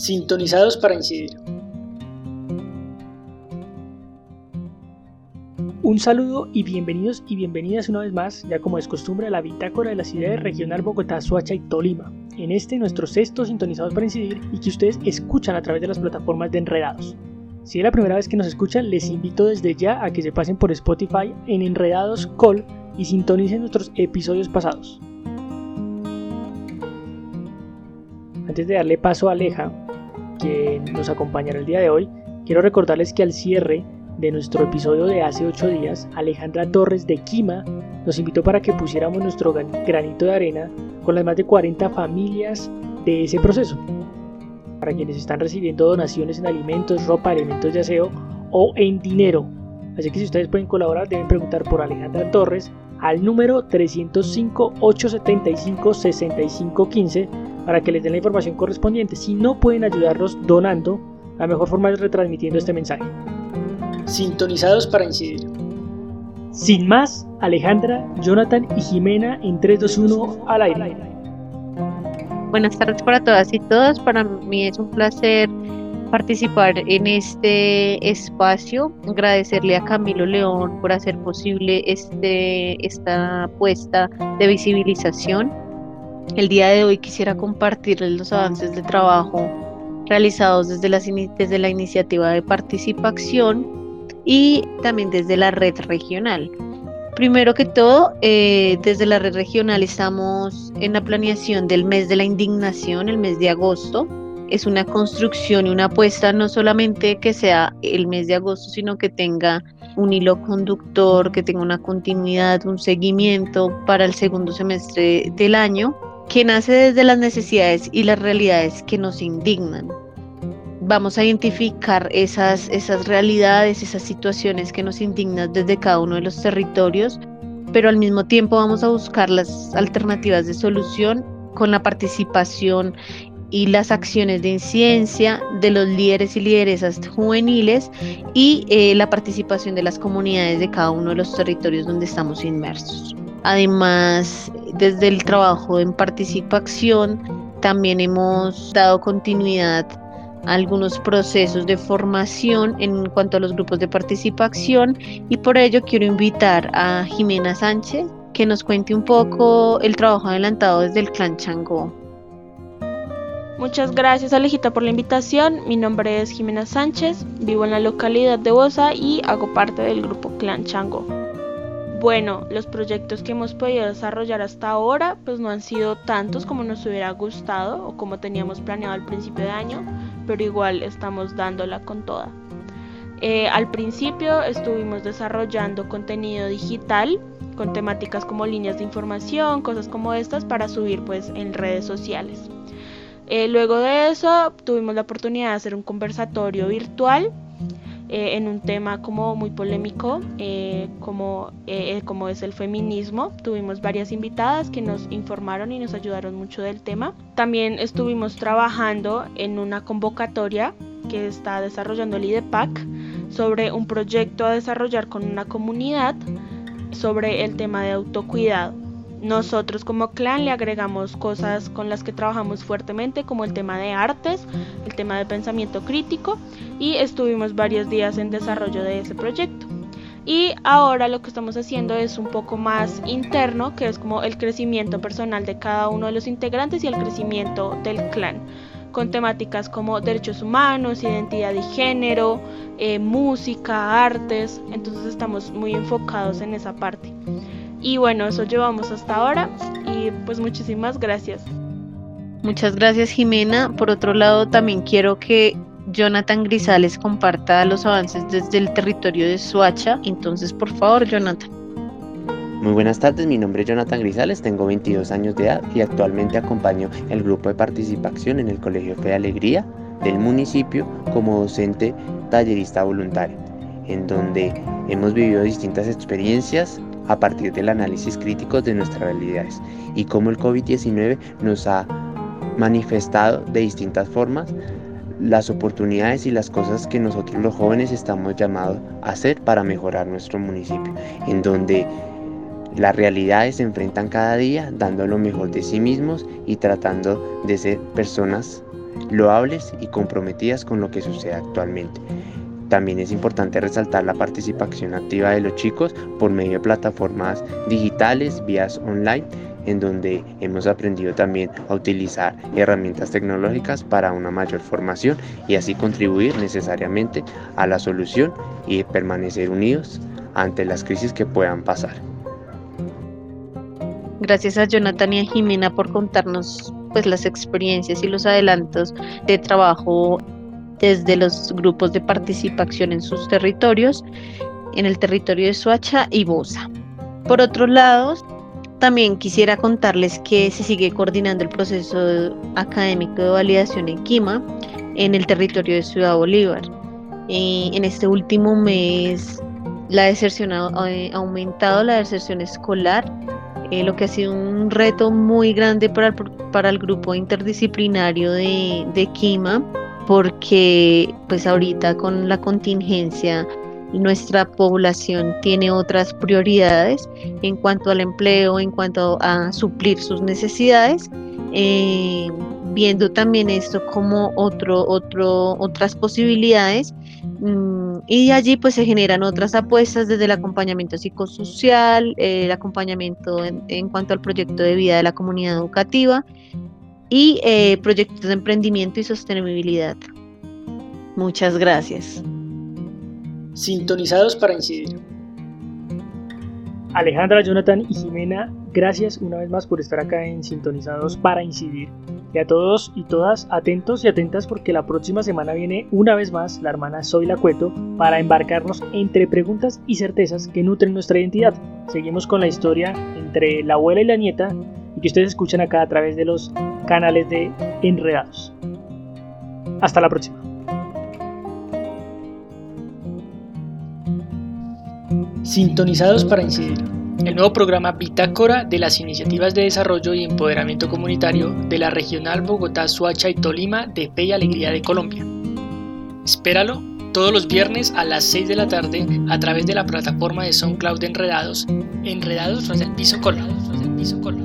Sintonizados para incidir. Un saludo y bienvenidos y bienvenidas una vez más, ya como es costumbre, a la bitácora de la ciudad regional Bogotá, Soacha y Tolima. En este nuestro sexto Sintonizados para incidir y que ustedes escuchan a través de las plataformas de Enredados. Si es la primera vez que nos escuchan, les invito desde ya a que se pasen por Spotify en Enredados Call y sintonicen nuestros episodios pasados. Antes de darle paso a Aleja, que nos acompañará el día de hoy, quiero recordarles que al cierre de nuestro episodio de hace 8 días, Alejandra Torres de Quima nos invitó para que pusiéramos nuestro granito de arena con las más de 40 familias de ese proceso. Para quienes están recibiendo donaciones en alimentos, ropa, elementos de aseo o en dinero. Así que si ustedes pueden colaborar, deben preguntar por Alejandra Torres al número 305-875-6515 para que les den la información correspondiente. Si no pueden ayudarnos donando, la mejor forma es retransmitiendo este mensaje. Sintonizados para incidir. Sin más, Alejandra, Jonathan y Jimena en 321 al aire. Buenas tardes para todas y todos. Para mí es un placer participar en este espacio. Agradecerle a Camilo León por hacer posible este, esta apuesta de visibilización. El día de hoy quisiera compartirles los avances de trabajo realizados desde, desde la iniciativa de participación y también desde la red regional. Primero que todo, eh, desde la red regional estamos en la planeación del mes de la indignación, el mes de agosto. Es una construcción y una apuesta no solamente que sea el mes de agosto, sino que tenga un hilo conductor, que tenga una continuidad, un seguimiento para el segundo semestre del año, que nace desde las necesidades y las realidades que nos indignan. Vamos a identificar esas, esas realidades, esas situaciones que nos indignan desde cada uno de los territorios, pero al mismo tiempo vamos a buscar las alternativas de solución con la participación y las acciones de incidencia de los líderes y lideresas juveniles y eh, la participación de las comunidades de cada uno de los territorios donde estamos inmersos. Además, desde el trabajo en participación, también hemos dado continuidad algunos procesos de formación en cuanto a los grupos de participación y por ello quiero invitar a Jimena Sánchez que nos cuente un poco el trabajo adelantado desde el Clan Changó. Muchas gracias Alejita por la invitación. Mi nombre es Jimena Sánchez, vivo en la localidad de Bosa y hago parte del grupo Clan Chango. Bueno, los proyectos que hemos podido desarrollar hasta ahora pues no han sido tantos como nos hubiera gustado o como teníamos planeado al principio de año, pero igual estamos dándola con toda. Eh, al principio estuvimos desarrollando contenido digital con temáticas como líneas de información, cosas como estas para subir pues en redes sociales. Eh, luego de eso tuvimos la oportunidad de hacer un conversatorio virtual eh, en un tema como muy polémico eh, como, como es el feminismo. Tuvimos varias invitadas que nos informaron y nos ayudaron mucho del tema. También estuvimos trabajando en una convocatoria que está desarrollando el IDEPAC sobre un proyecto a desarrollar con una comunidad sobre el tema de autocuidado. Nosotros como clan le agregamos cosas con las que trabajamos fuertemente como el tema de artes, el tema de pensamiento crítico y estuvimos varios días en desarrollo de ese proyecto. Y ahora lo que estamos haciendo es un poco más interno, que es como el crecimiento personal de cada uno de los integrantes y el crecimiento del clan, con temáticas como derechos humanos, identidad y género, eh, música, artes, entonces estamos muy enfocados en esa parte. Y bueno, eso llevamos hasta ahora y pues muchísimas gracias. Muchas gracias Jimena. Por otro lado, también quiero que Jonathan Grisales comparta los avances desde el territorio de Suacha. Entonces, por favor, Jonathan. Muy buenas tardes, mi nombre es Jonathan Grisales, tengo 22 años de edad y actualmente acompaño el grupo de participación en el Colegio Fe de Alegría del municipio como docente tallerista voluntario, en donde hemos vivido distintas experiencias a partir del análisis crítico de nuestras realidades y cómo el COVID-19 nos ha manifestado de distintas formas las oportunidades y las cosas que nosotros los jóvenes estamos llamados a hacer para mejorar nuestro municipio, en donde las realidades se enfrentan cada día dando lo mejor de sí mismos y tratando de ser personas loables y comprometidas con lo que sucede actualmente. También es importante resaltar la participación activa de los chicos por medio de plataformas digitales, vías online, en donde hemos aprendido también a utilizar herramientas tecnológicas para una mayor formación y así contribuir necesariamente a la solución y permanecer unidos ante las crisis que puedan pasar. Gracias a Jonathan y a Jimena por contarnos pues las experiencias y los adelantos de trabajo desde los grupos de participación en sus territorios, en el territorio de Suacha y Bosa. Por otro lado, también quisiera contarles que se sigue coordinando el proceso académico de validación en Quima en el territorio de Ciudad Bolívar. Eh, en este último mes la deserción ha, aumentado, la deserción escolar, eh, lo que ha sido un reto muy grande para el, grupo interdisciplinario de Quima porque pues ahorita con la contingencia nuestra población tiene otras prioridades en cuanto al empleo, en cuanto a suplir sus necesidades, eh, viendo también esto como otro, otro, otras posibilidades. Mm, y allí pues se generan otras apuestas desde el acompañamiento psicosocial, el acompañamiento en, en cuanto al proyecto de vida de la comunidad educativa y eh, proyectos de emprendimiento y sostenibilidad. Muchas gracias. Sintonizados para incidir. Alejandra, Jonathan y Jimena, gracias una vez más por estar acá en Sintonizados para incidir. Y a todos y todas atentos y atentas porque la próxima semana viene una vez más la hermana Zoila Cueto para embarcarnos entre preguntas y certezas que nutren nuestra identidad. Seguimos con la historia entre la abuela y la nieta y que ustedes escuchan acá a través de los canales de Enredados. Hasta la próxima. Sintonizados para incidir. El nuevo programa Bitácora de las Iniciativas de Desarrollo y Empoderamiento Comunitario de la Regional Bogotá, Suacha y Tolima de Fe y Alegría de Colombia. Espéralo todos los viernes a las 6 de la tarde a través de la plataforma de SoundCloud de Enredados, Enredados piso colado.